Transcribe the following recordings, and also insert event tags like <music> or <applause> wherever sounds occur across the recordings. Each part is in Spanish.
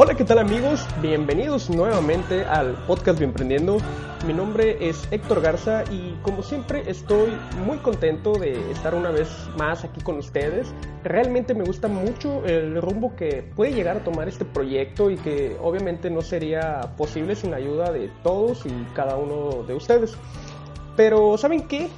Hola, ¿qué tal amigos? Bienvenidos nuevamente al podcast Bienprendiendo. Mi nombre es Héctor Garza y como siempre estoy muy contento de estar una vez más aquí con ustedes. Realmente me gusta mucho el rumbo que puede llegar a tomar este proyecto y que obviamente no sería posible sin la ayuda de todos y cada uno de ustedes. Pero ¿saben qué?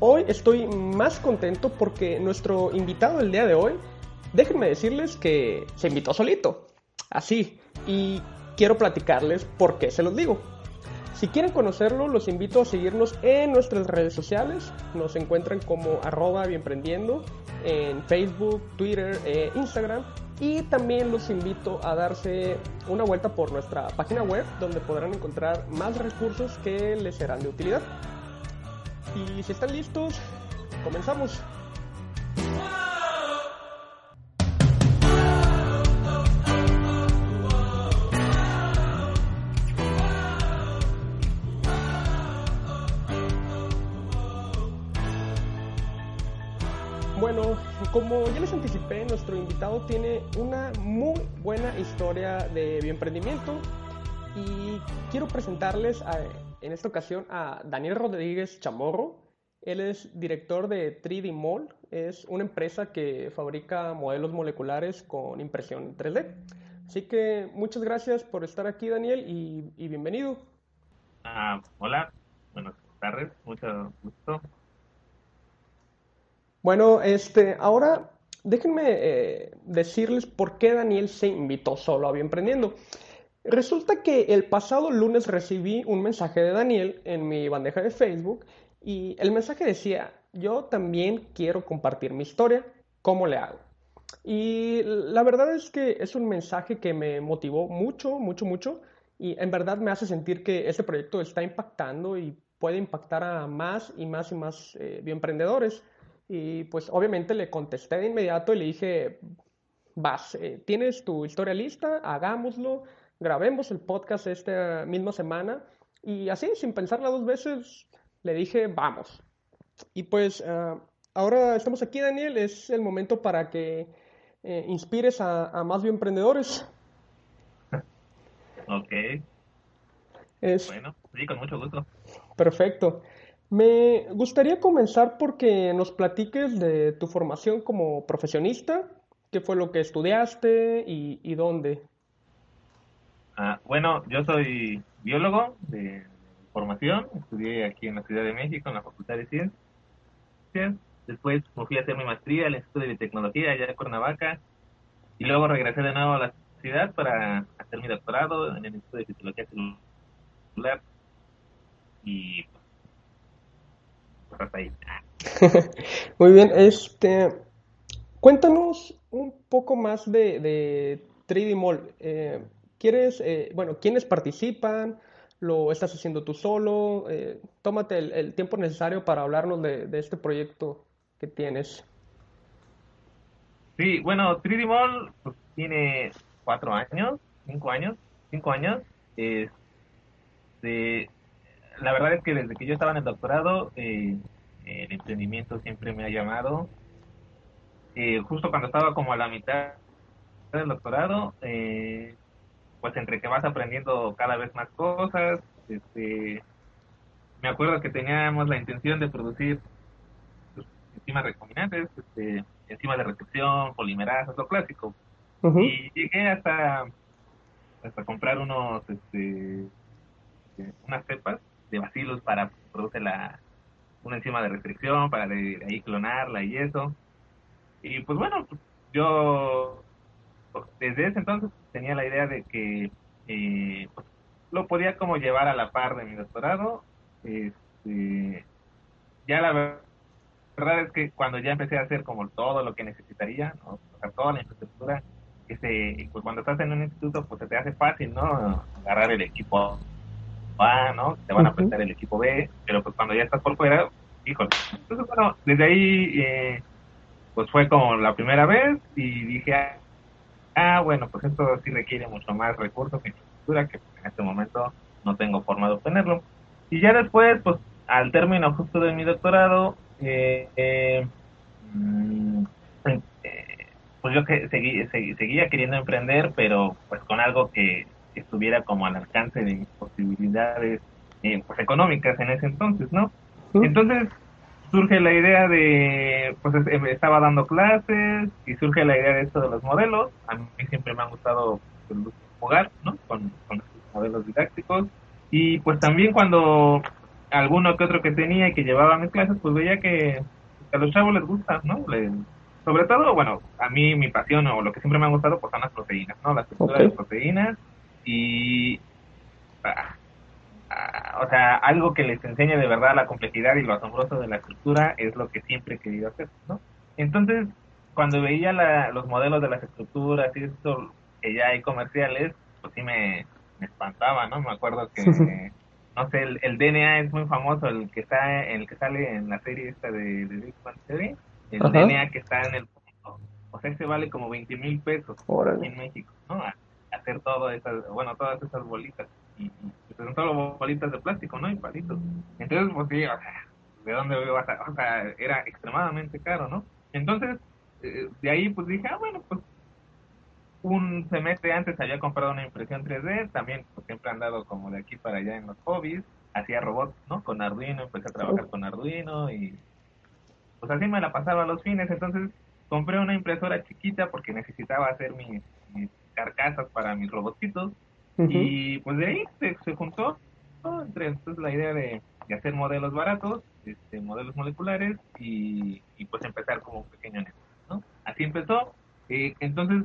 Hoy estoy más contento porque nuestro invitado del día de hoy, déjenme decirles que se invitó solito así. Y quiero platicarles por qué se los digo. Si quieren conocerlo, los invito a seguirnos en nuestras redes sociales. Nos encuentran como arroba bienprendiendo en Facebook, Twitter e Instagram. Y también los invito a darse una vuelta por nuestra página web donde podrán encontrar más recursos que les serán de utilidad. Y si están listos, comenzamos. Bueno, como ya les anticipé, nuestro invitado tiene una muy buena historia de bioemprendimiento y quiero presentarles en esta ocasión a Daniel Rodríguez Chamorro. Él es director de 3D Mall, es una empresa que fabrica modelos moleculares con impresión 3D. Así que muchas gracias por estar aquí, Daniel, y, bienvenido. Ah, hola, buenas tardes, mucho gusto bueno, este, ahora déjenme eh, decirles por qué Daniel se invitó solo a Bienprendiendo. Resulta que el pasado lunes recibí un mensaje de Daniel en mi bandeja de Facebook y el mensaje decía, yo también quiero compartir mi historia, ¿cómo le hago? Y la verdad es que es un mensaje que me motivó mucho, mucho, mucho y en verdad me hace sentir que este proyecto está impactando y puede impactar a más y más y más eh, bioemprendedores. Y pues obviamente le contesté de inmediato y le dije, vas, eh, tienes tu historia lista, hagámoslo, grabemos el podcast esta misma semana. Y así, sin pensarla dos veces, le dije, vamos. Y pues ah, ahora estamos aquí, Daniel, es el momento para que eh, inspires a, a, más emprendedores. Ok. Bueno, sí, con mucho gusto. Perfecto. Me gustaría comenzar porque nos platiques de tu formación como profesionista, qué fue lo que estudiaste y, dónde. Ah, bueno, yo soy biólogo de formación, estudié aquí en la Ciudad de México, en la Facultad de Ciencias. Después fui a hacer mi maestría en el Instituto de Biotecnología allá en Cuernavaca y luego regresé de nuevo a la ciudad para hacer mi doctorado en el Instituto de Fisiología Celular y <laughs> Muy bien, este, cuéntanos un poco más de, de 3D Mall. Eh, ¿Quieres, eh, bueno, quiénes participan? ¿Lo estás haciendo tú solo? Eh, tómate el, tiempo necesario para hablarnos de, este proyecto que tienes. Sí, bueno, 3D Mall pues, tiene cuatro años, cinco años, cinco años. Este, la verdad es que desde que yo estaba en el doctorado, eh, el emprendimiento siempre me ha llamado. Eh, justo cuando estaba como a la mitad del doctorado, eh, pues entre que vas aprendiendo cada vez más cosas, este, me acuerdo que teníamos la intención de producir enzimas recombinantes, este, enzimas de recepción, polimerasas, lo clásico. Y llegué hasta, hasta comprar unos, este, unas cepas de bacilos para producir la, una enzima de restricción, para de, ahí clonarla y eso. Y pues bueno, yo desde ese entonces tenía la idea de que eh, lo podía como llevar a la par de mi doctorado. Este, ya la verdad es que cuando ya empecé a hacer como todo lo que necesitaría, ¿no? toda la infraestructura, este, pues cuando estás en un instituto, pues se te hace fácil, ¿no? Agarrar el equipo a, ¿no? Te van a prestar el equipo B, pero pues cuando ya estás por fuera, híjole. Entonces, bueno, desde ahí, eh, pues fue como la primera vez y dije, ah, bueno, pues esto sí requiere mucho más recursos que infraestructura, que en este momento no tengo forma de obtenerlo. Y ya después, pues al término justo de mi doctorado, eh, eh, mm, pues yo que seguí, seguía queriendo emprender, pero pues con algo que estuviera como al alcance de mis posibilidades eh, pues económicas en ese entonces, ¿no? Entonces surge la idea de, pues em, estaba dando clases y surge la idea de esto de los modelos. A mí siempre me ha gustado pues, jugar, ¿no? Con, con modelos didácticos. Y pues también cuando alguno que otro que tenía y que llevaba mis clases, pues veía que a los chavos les gusta, ¿no? sobre todo, bueno, a mí mi pasión o lo que siempre me ha gustado pues son las proteínas, ¿no? Las estructuras de proteínas y... Ah, ah, o sea, algo que les enseñe de verdad la complejidad y lo asombroso de la estructura es lo que siempre he querido hacer, ¿no? Entonces, cuando veía los modelos de las estructuras y esto que ya hay comerciales, pues sí me, me espantaba, ¿no? Me acuerdo que, <laughs> no sé, el, DNA es muy famoso, el que está, el que sale en la serie esta de, de Big Bang Theory, el DNA que está en el o sea, se vale como 20 mil pesos en México, ¿no? Hacer todo esas, bueno, todas esas bolitas. Y, son solo bolitas de plástico, ¿no? Y palitos. Entonces, pues sí, o sea, ¿de dónde voy a O sea, era extremadamente caro, ¿no? Entonces, eh, de ahí pues dije, ah, bueno, pues un semestre antes había comprado una impresión 3D, también pues, siempre he andado como de aquí para allá en los hobbies, hacía robots, ¿no? Con Arduino, empecé a trabajar con Arduino y pues así me la pasaba los fines, entonces compré una impresora chiquita porque necesitaba hacer mis, carcasas para mis robotcitos y pues de ahí se, juntó entre entonces la idea de, hacer modelos baratos, este, modelos moleculares y, pues empezar como un pequeño negocio, ¿no? Así empezó, eh, entonces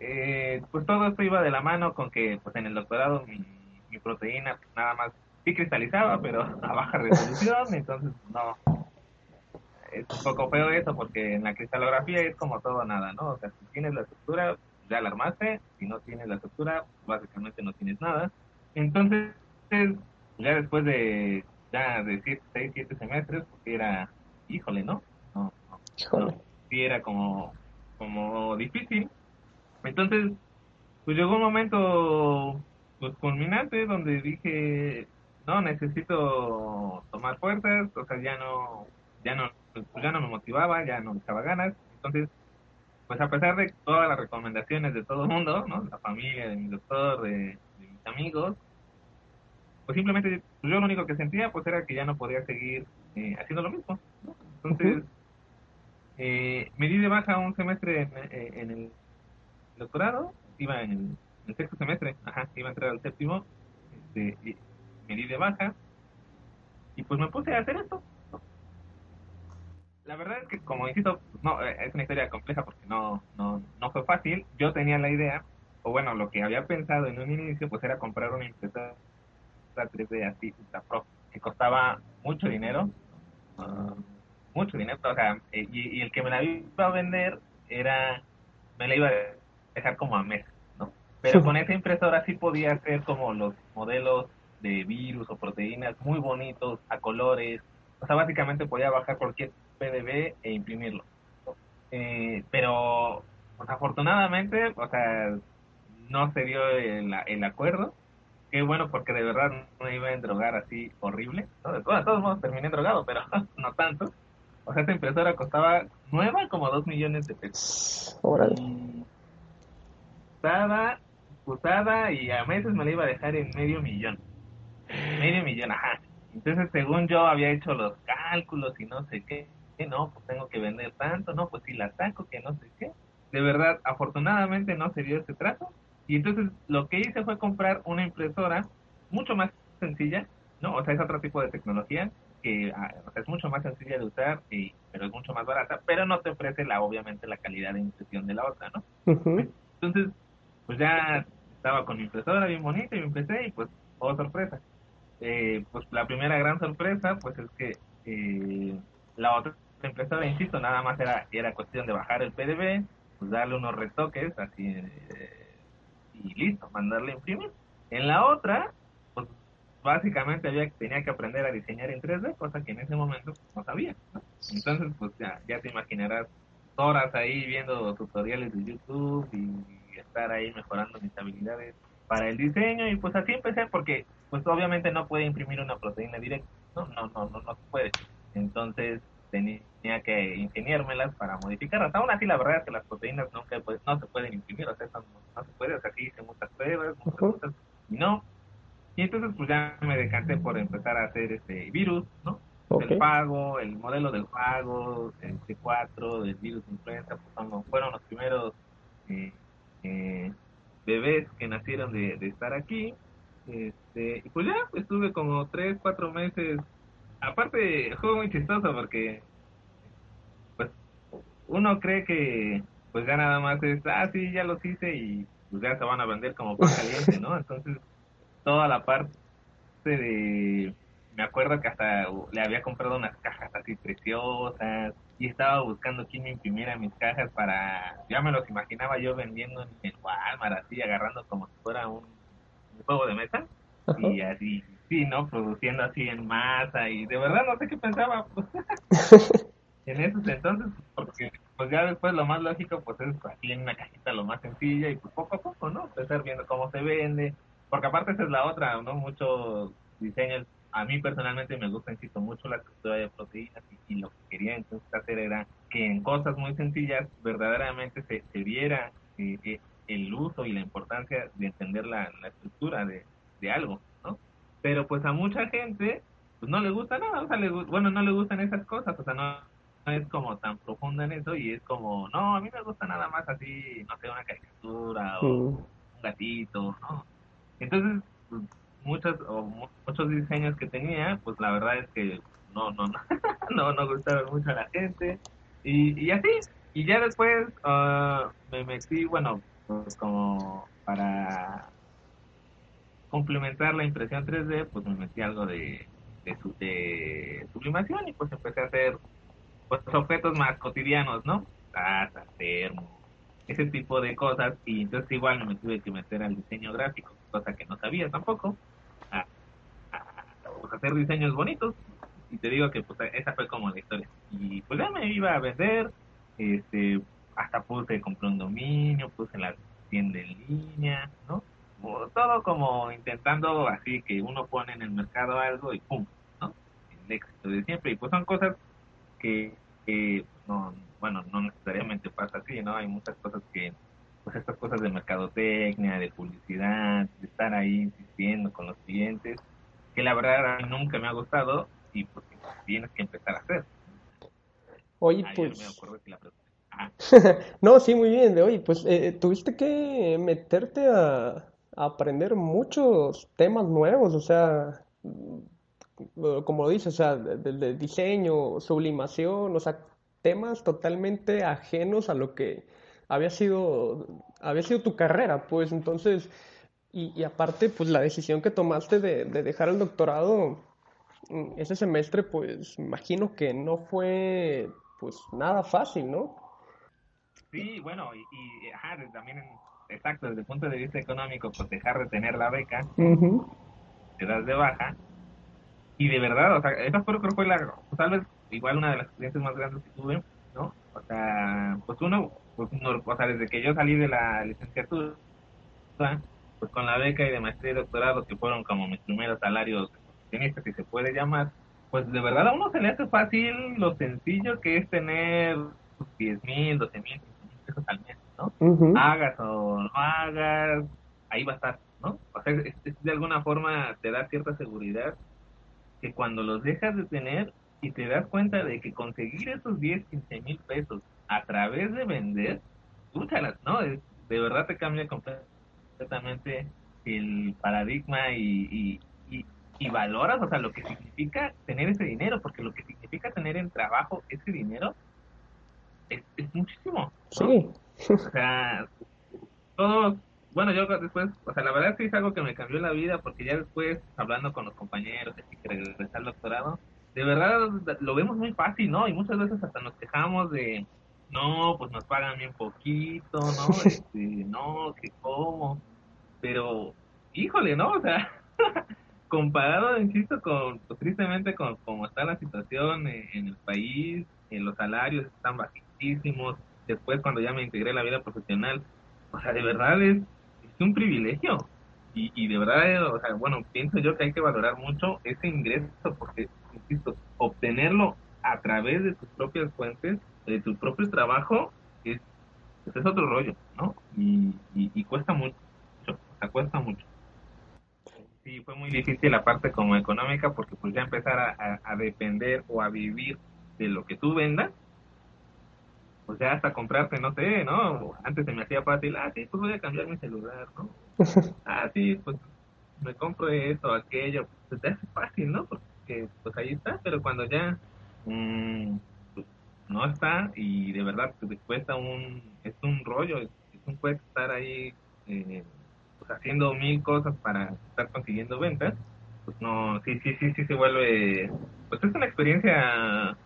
eh, pues todo esto iba de la mano con que pues en el doctorado mi, proteína pues, nada más sí cristalizaba, pero <laughs> a baja resolución, entonces no. Es un poco feo eso porque en la cristalografía es como todo nada, ¿no? O sea, si tienes la estructura, ya la armaste, si no tienes la estructura, básicamente no tienes nada. Entonces, ya después de ya de 6, 7 semestres, porque era, híjole, ¿no? No, no, no sí era como, como difícil, entonces, pues llegó un momento pues culminante donde dije, no, necesito tomar fuerzas, o sea, ya no, ya no, pues ya no me motivaba, ya no me echaba ganas. Entonces, pues a pesar de todas las recomendaciones de todo el mundo, ¿no? La familia, de mi doctor, de, mis amigos, pues simplemente pues yo lo único que sentía pues era que ya no podía seguir eh, haciendo lo mismo. Entonces, eh, me di de baja un semestre en, eh, en el doctorado, iba en el, sexto semestre, ajá, iba a entrar al séptimo, este, me di de baja y pues me puse a hacer esto. La verdad es que, como insisto, no, eh, es una historia compleja porque no, no, no fue fácil. Yo tenía la idea, o bueno, lo que había pensado en un inicio, pues era comprar una impresora 3D así, Pro, que costaba mucho dinero, ah, mucho dinero, o sea, eh, y, y, el que me la iba a vender era, me la iba a dejar como a mes, ¿no? Pero con esa impresora sí podía hacer como los modelos de virus o proteínas muy bonitos, a colores. O sea, básicamente podía bajar cualquier PDB e imprimirlo. Eh, pero, pues afortunadamente, o sea, no se dio el, el acuerdo. Qué bueno, porque de verdad no iba a endrogar así horrible. De, todos, modos terminé drogado, pero <laughs> no tanto. O sea, esta impresora costaba nueva como dos millones de pesos usada, usada y a meses me la iba a dejar en medio millón. Medio millón, ajá. Entonces, según yo había hecho los cálculos y no sé qué, no, pues tengo que vender tanto, no, pues si la saco, que no sé qué. De verdad, afortunadamente no se dio ese trato. Y entonces lo que hice fue comprar una impresora mucho más sencilla, ¿no? O sea, es otro tipo de tecnología que ah, es mucho más sencilla de usar, y, pero es mucho más barata, pero no te ofrece la obviamente la calidad de impresión de la otra, ¿no? Entonces, pues ya estaba con mi impresora bien bonita y me empecé y pues, oh sorpresa. Eh, pues la primera gran sorpresa pues es que eh, la otra impresora, insisto, nada más era, era cuestión de bajar el PDB, pues darle unos retoques así eh, y listo, mandarle a imprimir. En la otra, pues básicamente había tenía que aprender a diseñar en 3D, cosa que en ese momento pues, no sabía. Entonces, pues ya, ya te imaginarás horas ahí viendo tutoriales de YouTube y estar ahí mejorando mis habilidades para el diseño y pues así empecé porque pues obviamente no puede imprimir una proteína directa, no, no, no, no, no se puede. Entonces tenía que ingeniármelas para modificarlas. Aún así, la verdad es que las proteínas nunca pues, no se pueden imprimir, o sea, no, se puede, o sea, sí hice muchas pruebas, muchas cosas, y no. Y entonces, pues ya me decanté por empezar a hacer este virus, ¿no? El pago, el modelo del pago, el C4, del virus influenza, pues fueron los primeros eh, eh, bebés que nacieron de, de estar aquí. Este, y pues ya estuve como 3, 4 meses. Aparte, fue muy chistoso porque uno cree que pues ya nada más es, ah, sí, ya los hice y pues ya se van a vender como pan caliente, ¿no? Entonces, toda la parte de me acuerdo que hasta le había comprado unas cajas así preciosas y estaba buscando quién me imprimiera mis cajas para, ya me los imaginaba yo vendiendo en el Walmart, así agarrando como si fuera un, juego de mesa y así, sí, ¿no? Produciendo así en masa y de verdad no sé qué pensaba pues, <laughs> en esos entonces, porque pues ya después lo más lógico pues es así en una cajita lo más sencilla y pues poco a poco, ¿no? Empezar viendo cómo se vende, porque aparte esa es la otra, ¿no? Muchos diseños a mí personalmente me gusta, insisto, mucho la estructura de proteínas y, lo que quería entonces hacer era que en cosas muy sencillas verdaderamente se, se viera eh, eh, el uso y la importancia de entender la, estructura de, algo, ¿no? Pero pues a mucha gente pues no le gusta nada, o sea, bueno, no le gustan esas cosas, o sea, no, es como tan profunda en eso y es como, no, a mí me gusta nada más así, no sé, una caricatura o mm. un gatito, ¿no? Entonces, muchos o muchos diseños que tenía, pues la verdad es que no, no, <laughs> no, no, no gustaron mucho a la gente. Y, y así, y ya después uh, me metí, bueno, pues como para complementar la impresión 3D, pues me metí algo de, de, de sublimación y pues empecé a hacer pues objetos más cotidianos, ¿no? Taza, termo, ese tipo de cosas y entonces igual me tuve que meter al diseño gráfico, cosa que no sabía tampoco pues, hacer diseños bonitos. Y te digo que pues esa fue como la historia. Y pues ya me iba a vender, este, hasta puse, compré un dominio, puse la tienda en línea, ¿no? todo como intentando así que uno pone en el mercado algo y pum, ¿no? El éxito de siempre. Y pues son cosas que, no, bueno, no necesariamente pasa así, ¿no? Hay muchas cosas que, pues estas cosas de mercadotecnia, de publicidad, de estar ahí insistiendo con los clientes, que la verdad nunca me ha gustado y pues tienes que empezar a hacer. Oye, pues... <laughs> no, sí, muy bien. De hoy, pues eh, tuviste que meterte a, aprender muchos temas nuevos, o sea, como lo dices, o sea, de, diseño, sublimación, o sea, temas totalmente ajenos a lo que había sido, había sido tu carrera, pues entonces y, aparte, pues la decisión que tomaste de, dejar el doctorado mm, ese semestre, pues imagino que no fue pues nada fácil, ¿no? Sí, bueno, y, también, exacto, desde el punto de vista económico, pues dejar de tener la beca, te das de baja, y de verdad, o sea, esa fue, creo que fue la, pues, tal vez igual una de las experiencias más grandes que tuve, ¿no? O sea, pues uno, pues o sea, desde que yo salí de la licenciatura, pues con la beca y de maestría y doctorado, que fueron como mis primeros salarios si se puede llamar, pues de verdad a uno se le hace fácil lo sencillo que es tener 10 mil, 12 mil, pesos al mes, ¿no? Hagas o no hagas, ahí va a estar, ¿no? O sea, de alguna forma te da cierta seguridad que cuando los dejas de tener y te das cuenta de que conseguir esos 10, 15 mil pesos a través de vender, úchalas, ¿no? de verdad te cambia completamente el paradigma y, y, y, valoras, o sea, lo que significa tener ese dinero, porque lo que significa tener en trabajo ese dinero es, muchísimo. Sí. O sea, todos, bueno, yo después, o sea, la verdad es que es algo que me cambió la vida, porque ya después, hablando con los compañeros, que regresé al doctorado, de verdad lo vemos muy fácil, ¿no? Y muchas veces hasta nos quejamos de, no, pues nos pagan bien poquito, ¿no? <laughs> Este, no, que cómo. Pero, híjole, ¿no? O sea, <laughs> comparado, insisto, con, pues, tristemente con cómo está la situación en, el país, en los salarios están bajísimos, después cuando ya me integré a la vida profesional, o sea, de verdad es un privilegio. Y, y de verdad, o sea, bueno, pienso yo que hay que valorar mucho ese ingreso, porque, insisto, obtenerlo a través de tus propias fuentes, de tu propio trabajo, es, pues es otro rollo, ¿no? Y, y, cuesta mucho, o sea, cuesta mucho. Sí, fue muy difícil la parte como económica porque pues ya empezar a, a, depender o a vivir de lo que tú vendas, pues ya hasta comprarte, no sé, ¿no? Antes se me hacía fácil, ah, sí, pues voy a cambiar mi celular, ¿no? <laughs> ah, sí, pues me compro esto, aquello, pues te hace fácil, ¿no? Porque pues ahí está, pero cuando ya mmm, no está y de verdad te cuesta un, es un rollo, es, un cuesta estar ahí eh, pues haciendo mil cosas para estar consiguiendo ventas, pues no, sí, sí, sí, sí se vuelve, pues es una experiencia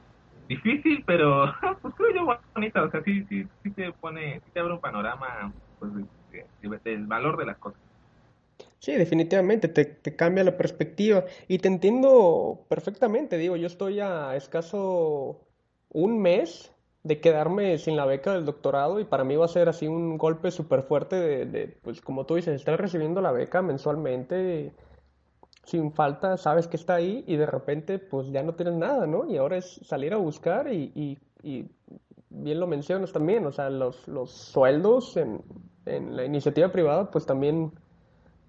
difícil, pero <laughs> pues creo yo bonita, o sea, sí, sí, sí te pone, sí te abre un panorama, pues, del valor de las cosas. Sí, definitivamente, te, te, cambia la perspectiva y te entiendo perfectamente, digo, yo estoy a escaso un mes de quedarme sin la beca del doctorado y para mí va a ser así un golpe súper fuerte de, de, pues como tú dices, estar recibiendo la beca mensualmente sin falta, sabes que está ahí y de repente pues ya no tienes nada, ¿no? Y ahora es salir a buscar y, y, y bien lo mencionas también, o sea, los, los sueldos en, en la iniciativa privada pues también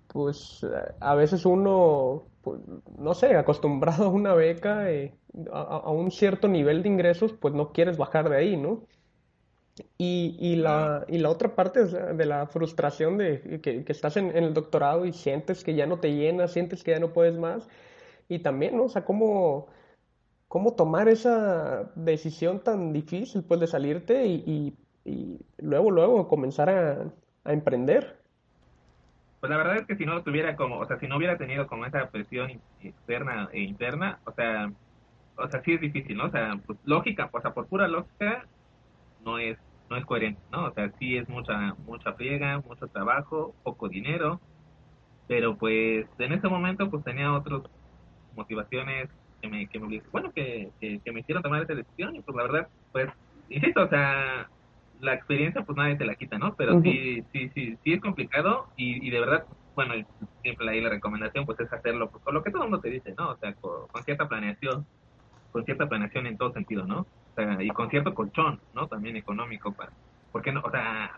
pues a veces uno, pues, no sé, acostumbrado a una beca, eh, a, un cierto nivel de ingresos, pues no quieres bajar de ahí, ¿no? Y, y, la, y la otra parte de la frustración de que, estás en, el doctorado y sientes que ya no te llenas, sientes que ya no puedes más. Y también, ¿no? O sea, cómo, cómo tomar esa decisión tan difícil, pues, de salirte y, y, luego, luego comenzar a, a emprender. Pues la verdad es que si no tuviera como, o sea, si no hubiera tenido como esa presión externa e interna, o sea, o sea, sí es difícil, ¿no? O sea, pues lógica, o sea, por pura lógica, no es, no es coherente, ¿no? O sea, sí es mucha, mucha friega, mucho trabajo, poco dinero, pero pues en ese momento pues tenía otras motivaciones que me, que me bueno, que, que, me hicieron tomar esa decisión y pues la verdad, pues, insisto, o sea, la experiencia pues nadie te la quita, ¿no? Pero sí, sí, sí, sí es complicado y, y de verdad, bueno, siempre ahí la recomendación pues es hacerlo pues, con lo que todo el mundo te dice, ¿no? O sea, con, cierta planeación, con cierta planeación en todo sentido, ¿no? Sea, y con cierto colchón, ¿no? También económico para, porque no, o sea,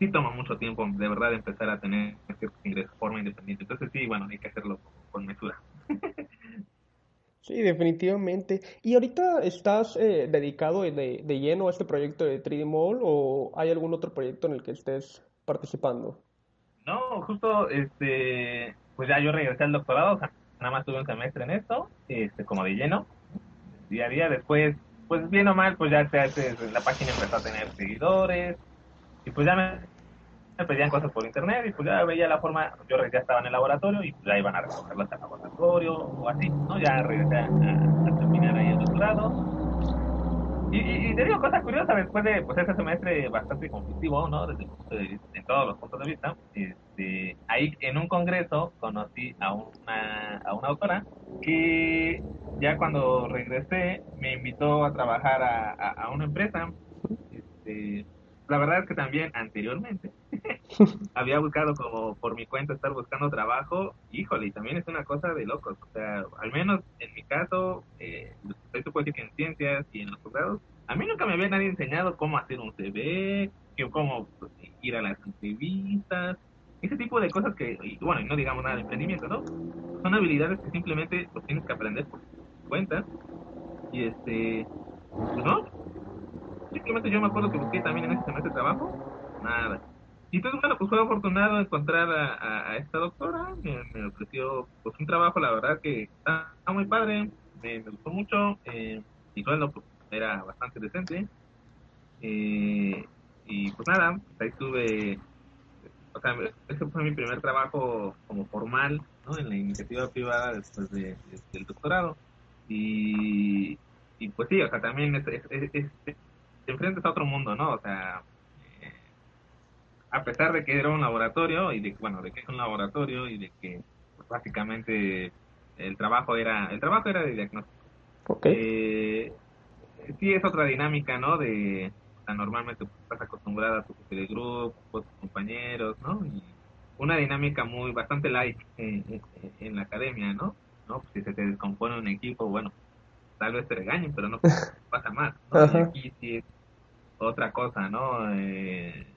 sí toma mucho tiempo de verdad empezar a tener ciertos ingresos de forma independiente. Entonces sí, bueno, hay que hacerlo con mesura. <laughs> Sí, definitivamente. ¿Y ahorita estás eh, dedicado de, de, lleno a este proyecto de 3D Mall o hay algún otro proyecto en el que estés participando? No, justo, este, pues ya yo regresé al doctorado, o sea, nada más tuve un semestre en esto, este, como de lleno, día a día. Después, pues bien o mal, pues ya la página empezó a tener seguidores y pues ya me me pedían cosas por internet y pues ya veía la forma, yo ya estaba en el laboratorio y pues ya iban a recogerlas al laboratorio o así, ¿no? Ya regresé a, terminar ahí el doctorado. Y, y, te digo cosas curiosas después de pues ese semestre bastante conflictivo, ¿no? Desde en todos los puntos de vista. Este, ahí en un congreso conocí a una, a una autora que ya cuando regresé me invitó a trabajar a, a una empresa. Este, la verdad es que también anteriormente <laughs> había buscado como por mi cuenta estar buscando trabajo, híjole, y también es una cosa de locos, o sea, al menos en mi caso, eh, esto puede decir que en ciencias y en los posgrados, a mí nunca me había nadie enseñado cómo hacer un CV, cómo pues, ir a las entrevistas, ese tipo de cosas que, y, bueno, y no digamos nada de emprendimiento, ¿no? Son habilidades que simplemente pues, tienes que aprender por tu cuenta, y este, pues no, simplemente yo me acuerdo que busqué también en ese semestre de trabajo, nada. Y entonces, bueno, pues fue afortunado encontrar a, esta doctora, me, ofreció pues un trabajo, la verdad que está, muy padre, me, gustó mucho, eh, sueldo pues, era bastante decente. Eh, y pues nada, ahí estuve, o sea, ese fue mi primer trabajo como formal, ¿no? En la iniciativa privada después de, del doctorado. Y, y pues sí, o sea, también es, te enfrentas a otro mundo, ¿no? O sea, eh, a pesar de que era un laboratorio y de bueno, de que es un laboratorio y de que pues, básicamente el trabajo era el trabajo era de diagnóstico. Okay. Eh, sí es otra dinámica, ¿no? De o sea, normalmente pues, estás acostumbrada a tu de grupo, tus compañeros, ¿no? Y una dinámica muy bastante light en, en, la academia, ¿no? ¿no? Pues, si se te descompone un equipo, bueno, tal vez te regañen, pero no <laughs> pasa más. ¿no? Y aquí sí es otra cosa, ¿no? Eh,